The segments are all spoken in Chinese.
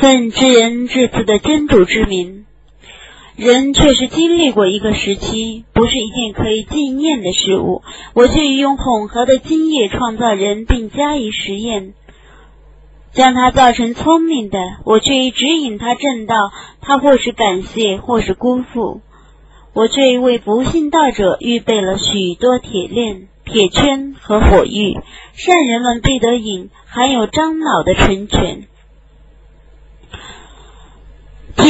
奉知人至此的真主之名，人确实经历过一个时期，不是一件可以纪念的事物。我却用混合的经验创造人，并加以实验，将他造成聪明的；我却以指引他正道，他或是感谢，或是辜负。我却为不信道者预备了许多铁链、铁圈和火狱，善人们必得饮含有樟脑的纯泉。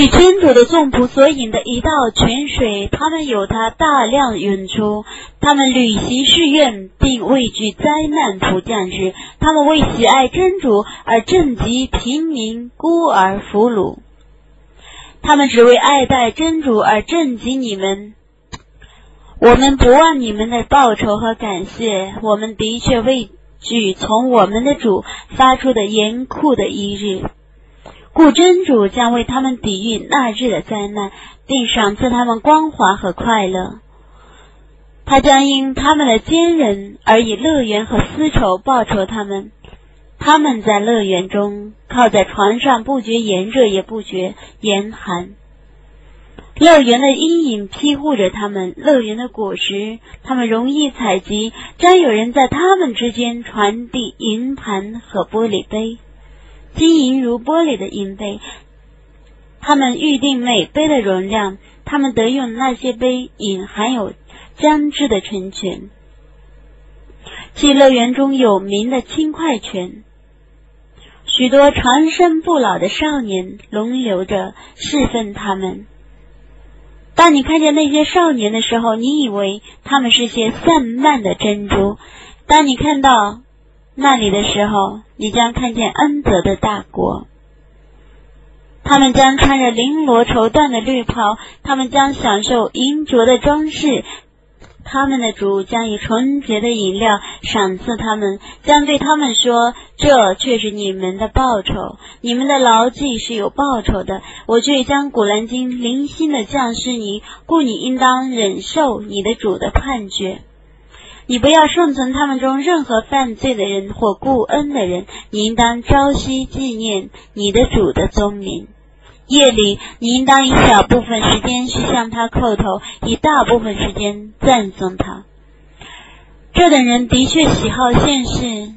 以真主的众仆所引的一道泉水，他们有它大量涌出。他们履行誓愿，并畏惧灾难普降之。他们为喜爱真主而赈济平民、孤儿、俘虏。他们只为爱戴真主而赈济你们。我们不忘你们的报酬和感谢。我们的确畏惧从我们的主发出的严酷的一日。故真主将为他们抵御那日的灾难，并赏赐他们光华和快乐。他将因他们的坚韧而以乐园和丝绸报酬他们。他们在乐园中靠在床上，不觉炎热，也不觉严寒。乐园的阴影庇护着他们，乐园的果实他们容易采集。将有人在他们之间传递银盘和玻璃杯。晶莹如玻璃的银杯，他们预定每杯的容量，他们得用那些杯饮含有姜汁的纯泉，其乐园中有名的轻快泉，许多长生不老的少年轮流着侍奉他们。当你看见那些少年的时候，你以为他们是些散漫的珍珠；当你看到那里的时候，你将看见恩泽的大国，他们将穿着绫罗绸缎的绿袍，他们将享受银镯的装饰，他们的主将以纯洁的饮料赏赐他们，将对他们说：“这却是你们的报酬，你们的牢记是有报酬的。”我却将古兰经零星的降示你，故你应当忍受你的主的判决。你不要顺从他们中任何犯罪的人或故恩的人，你应当朝夕纪念你的主的宗名。夜里，你应当以小部分时间去向他叩头，以大部分时间赞颂他。这等人的确喜好现世，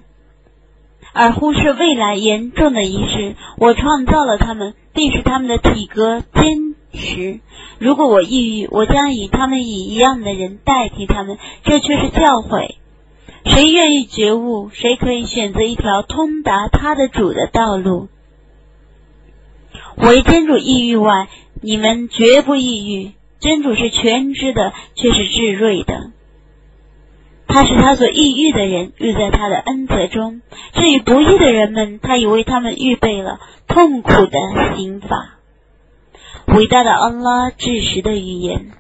而忽视未来严重的一事。我创造了他们，并使他们的体格坚实。如果我抑郁，我将以他们以一样的人代替他们。这却是教诲。谁愿意觉悟，谁可以选择一条通达他的主的道路。唯真主抑郁外，你们绝不抑郁。真主是全知的，却是至睿的。他是他所抑郁的人，遇在他的恩泽中。至于不义的人们，他已为他们预备了痛苦的刑罚。伟大的安拉至实的语言。